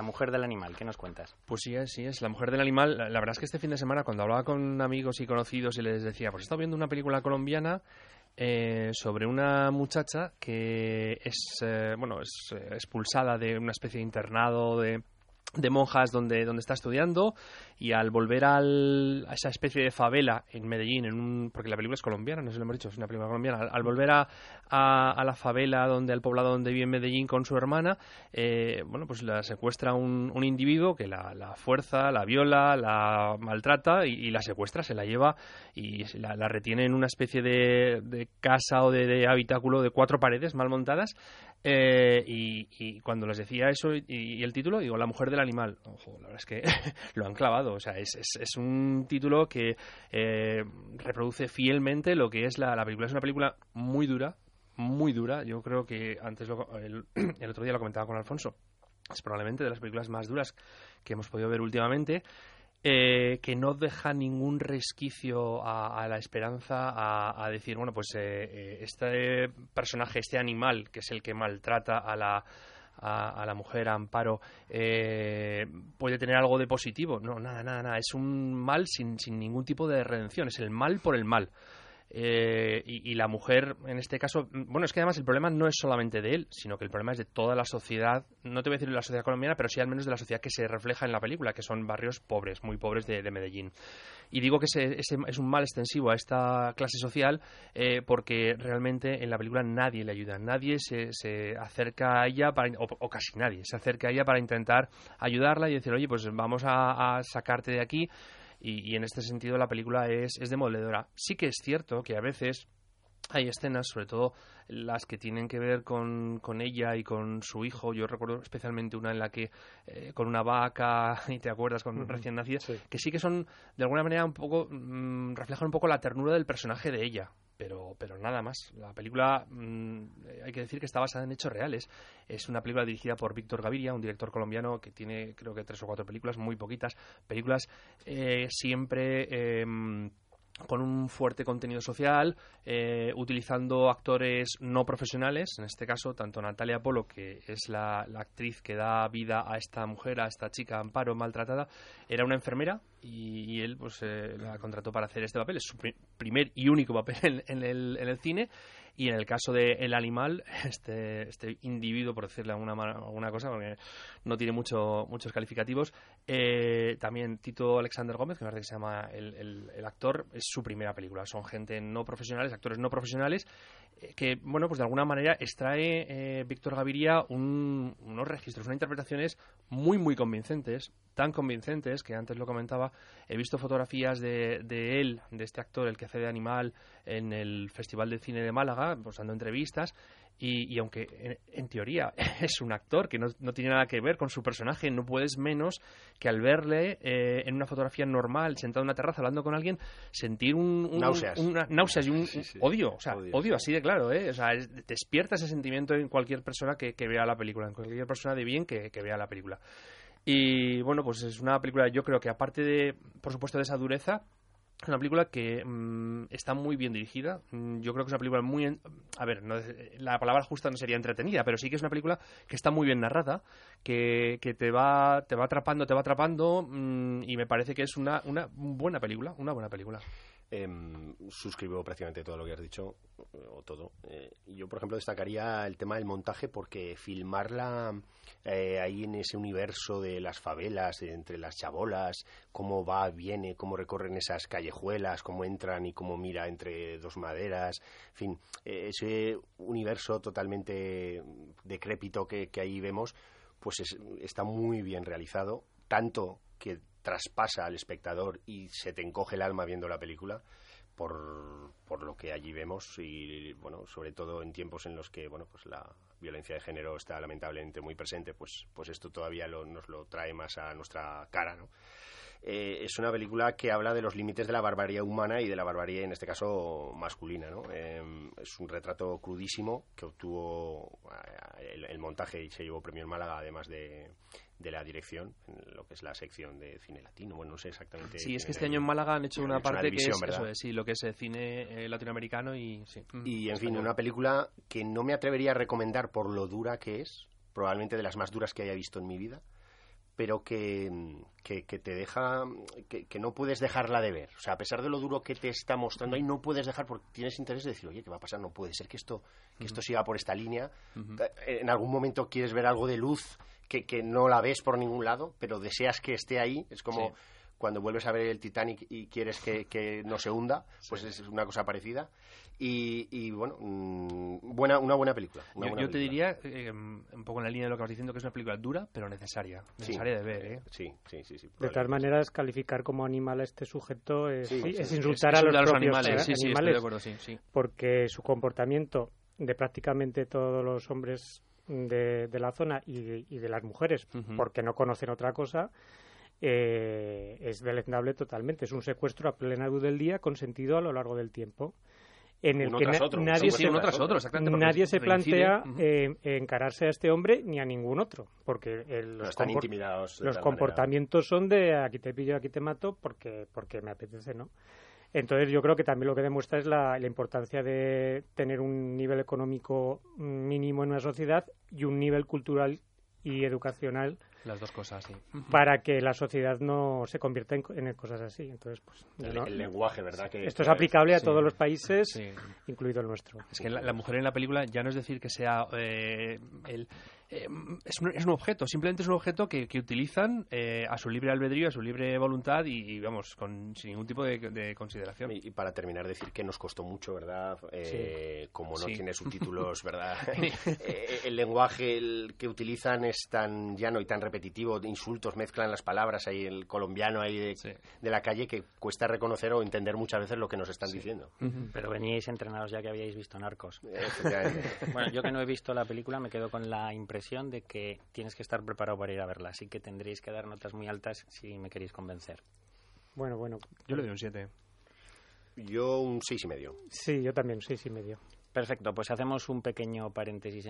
La mujer del animal, ¿qué nos cuentas? Pues sí, sí es. La mujer del animal, la, verdad es que este fin de semana cuando hablaba con amigos y conocidos y les decía, pues he estado viendo una película colombiana eh, sobre una muchacha que es, eh, bueno, es eh, expulsada de una especie de internado de de monjas donde, donde está estudiando y al volver al, a esa especie de favela en Medellín, en un, porque la película es colombiana, no sé si lo hemos dicho, es una película colombiana, al, volver a, a, la favela, donde al poblado donde vive en Medellín con su hermana, eh, bueno, pues la secuestra un, un individuo que la, la, fuerza, la viola, la maltrata y, la secuestra, se la lleva y la, la retiene en una especie de, de casa o de, de habitáculo de cuatro paredes mal montadas eh, y, cuando les decía eso y, el título, digo, La mujer del animal. Ojo, la verdad es que lo han clavado. O sea, es, es, un título que eh, reproduce fielmente lo que es la, la, película. Es una película muy dura, muy dura. Yo creo que antes el, el otro día lo comentaba con Alfonso. Es probablemente de las películas más duras que hemos podido ver últimamente. Eh, que no deja ningún resquicio a, la esperanza a, decir, bueno, pues eh, eh, este personaje, este animal, que es el que maltrata a la, a, la mujer, a Amparo, puede tener algo de positivo. No, nada, nada, nada. Es un mal sin, sin ningún tipo de redención. Es el mal por el mal. Eh, y, la mujer, en este caso, bueno, es que además el problema no es solamente de él, sino que el problema es de toda la sociedad, no te voy a decir de la sociedad colombiana, pero sí al menos de la sociedad que se refleja en la película, que son barrios pobres, muy pobres de, Medellín. Y digo que ese, es un mal extensivo a esta clase social eh, porque realmente en la película nadie le ayuda, nadie se, se acerca a ella, para, o, casi nadie, se acerca a ella para intentar ayudarla y decir, oye, pues vamos a sacarte de aquí y, en este sentido la película es, es demoledora. Sí que es cierto que a veces hay escenas, sobre todo las que tienen que ver con, con, ella y con su hijo. Yo recuerdo especialmente una en la que eh, con una vaca, y te acuerdas, con recién nacida, que sí que son, de alguna manera, un poco, mm, reflejan un poco la ternura del personaje de ella pero, pero nada más. La película, mm, hay que decir que está basada en hechos reales. Es una película dirigida por Víctor Gaviria, un director colombiano que tiene creo que tres o cuatro películas, muy poquitas. Películas eh, siempre... Em, con un fuerte contenido social, eh, utilizando actores no profesionales, en este caso tanto Natalia Polo, que es la, actriz que da vida a esta mujer, a esta chica Amparo maltratada, era una enfermera y, él pues eh, la contrató para hacer este papel, es su primer y único papel en, el, en el cine y en el caso de El Animal, este, este individuo, por decirle alguna, alguna cosa, porque no tiene mucho, muchos calificativos, eh, también Tito Alexander Gómez, que me parece que se llama el, el, actor, es su primera película. Son gente no profesionales, actores no profesionales, que, bueno, pues de alguna manera extrae eh, Víctor Gaviria unos registros, unas interpretaciones muy, muy convincentes, tan convincentes que antes lo comentaba, he visto fotografías de, de él, de este actor, el que hace de animal, en el Festival de Cine de Málaga, pues dando entrevistas, y, aunque en, teoría es un actor que no, tiene nada que ver con su personaje, no puedes menos que al verle eh, en una fotografía normal, sentado en una terraza hablando con alguien, sentir un, náuseas. Una, náuseas y un, odio, o sea, odio. así de claro, ¿eh? O sea, despierta ese sentimiento en cualquier persona que, vea la película, en cualquier persona de bien que, que vea la película. Y bueno, pues es una película, yo creo que aparte de, por supuesto, de esa dureza, es una película que mm, está muy bien dirigida. Mm, yo creo que es una película muy... a ver, la palabra justa no sería entretenida, pero sí que es una película que está muy bien narrada, que, que te, va, te va atrapando, te va atrapando, mm, y me parece que es una, una buena película, una buena película. Em, suscribo prácticamente todo lo que has dicho, o todo. Eh, yo, por ejemplo, destacaría el tema del montaje porque filmarla eh, ahí en ese universo de las favelas, entre las chabolas, cómo va, viene, cómo recorren esas callejuelas, cómo entran y cómo mira entre dos maderas, en fin, eh, ese universo totalmente decrépito que, que ahí vemos, pues está muy bien realizado, tanto que traspasa al espectador y se te encoge el alma viendo la película por, por lo que allí vemos y bueno sobre todo en tiempos en los que bueno pues la violencia de género está lamentablemente muy presente pues pues esto todavía nos lo trae más a nuestra cara ¿no? Eh, es una película que habla de los límites de la barbarie humana y de la barbarie, en este caso, masculina. ¿no? Em, es un retrato crudísimo que obtuvo eh, el, montaje y se llevó premio en Málaga, además de, de la dirección, en lo que es la sección de cine latino. Bueno, no sé exactamente. Sí, es que este año en Málaga han hecho una parte que es eso, sí, lo que es el cine eh, latinoamericano y sí. Y en fin, una película que no me atrevería a recomendar por lo dura que es, probablemente de las más duras que haya visto en mi vida pero que, que, que te deja, que, que no puedes dejarla de ver. O sea, a pesar de lo duro que te está mostrando ahí, no puedes dejar porque tienes interés de decir, oye, ¿qué va a pasar? No puede ser que esto, que esto siga por esta línea. Eh, En algún momento quieres ver algo de luz que, que no la ves por ningún lado, pero deseas que esté ahí. Es como Sí. Cuando vuelves a ver el Titanic y quieres que, que no se hunda, pues es una cosa parecida. Y, y, bueno, mm, buena, una buena película. una Yo, buena yo te diría, eh, un poco en la línea de lo que vas diciendo, que es una película dura, pero necesaria. Sí. Necesaria de ver, ¿eh? Sí, sí, sí. sí, De todas maneras, calificar como animal a este sujeto es, Sí, sí, sí, es sí. insultar Es- a los de propios animales. eh, Sí, sí, estoy animales, de acuerdo, sí, sí. porque su comportamiento de prácticamente todos los hombres de, de la zona y de, y de las mujeres, porque no conocen otra cosa, eh, es deleznable totalmente. Es un secuestro a plena luz del día consentido a lo largo del tiempo. En el Uno que tras na- otro, nadie se, uno tras otro, exactamente. porque nadie se plantea eh, encararse a este hombre ni a ningún otro, porque el- No los, compor- los comportamientos son de aquí te pillo, aquí te mato, porque, porque me apetece, ¿no? Entonces yo creo que también lo que demuestra es la, la importancia de tener un nivel económico mínimo en una sociedad y un nivel cultural y educacional Las dos cosas, sí. para que la sociedad no se convierta en, co- en cosas así. Entonces, pues, El, yo no- el lenguaje, ¿verdad? Que, esto es aplicable a todos los países, Sí. incluido el nuestro. Es que la, la mujer en la película ya no es decir que sea eh, el, eh, es, un, es un objeto, simplemente es un objeto que, que utilizan eh, a su libre albedrío, a su libre voluntad y, y, vamos, con, sin ningún tipo de, de consideración. Y, y para terminar, decir que nos costó mucho, ¿verdad? Eh, Como no Sí. tiene subtítulos, ¿verdad? Eh, el lenguaje el que utilizan es tan llano y tan repetitivo, de insultos, mezclan las palabras, ahí el colombiano ahí de, Sí. de la calle, que cuesta reconocer o entender muchas veces lo que nos están diciendo. Pero veníais entrenados ya que habíais visto Narcos. Bueno, yo que no he visto la película me quedo con la impresión de que tienes que estar preparado para ir a verla, así que tendréis que dar notas muy altas si me queréis convencer. Bueno, bueno. Yo le doy un 7. Yo un seis y medio. Sí, yo también, seis y medio. Perfecto, pues hacemos un pequeño paréntesis en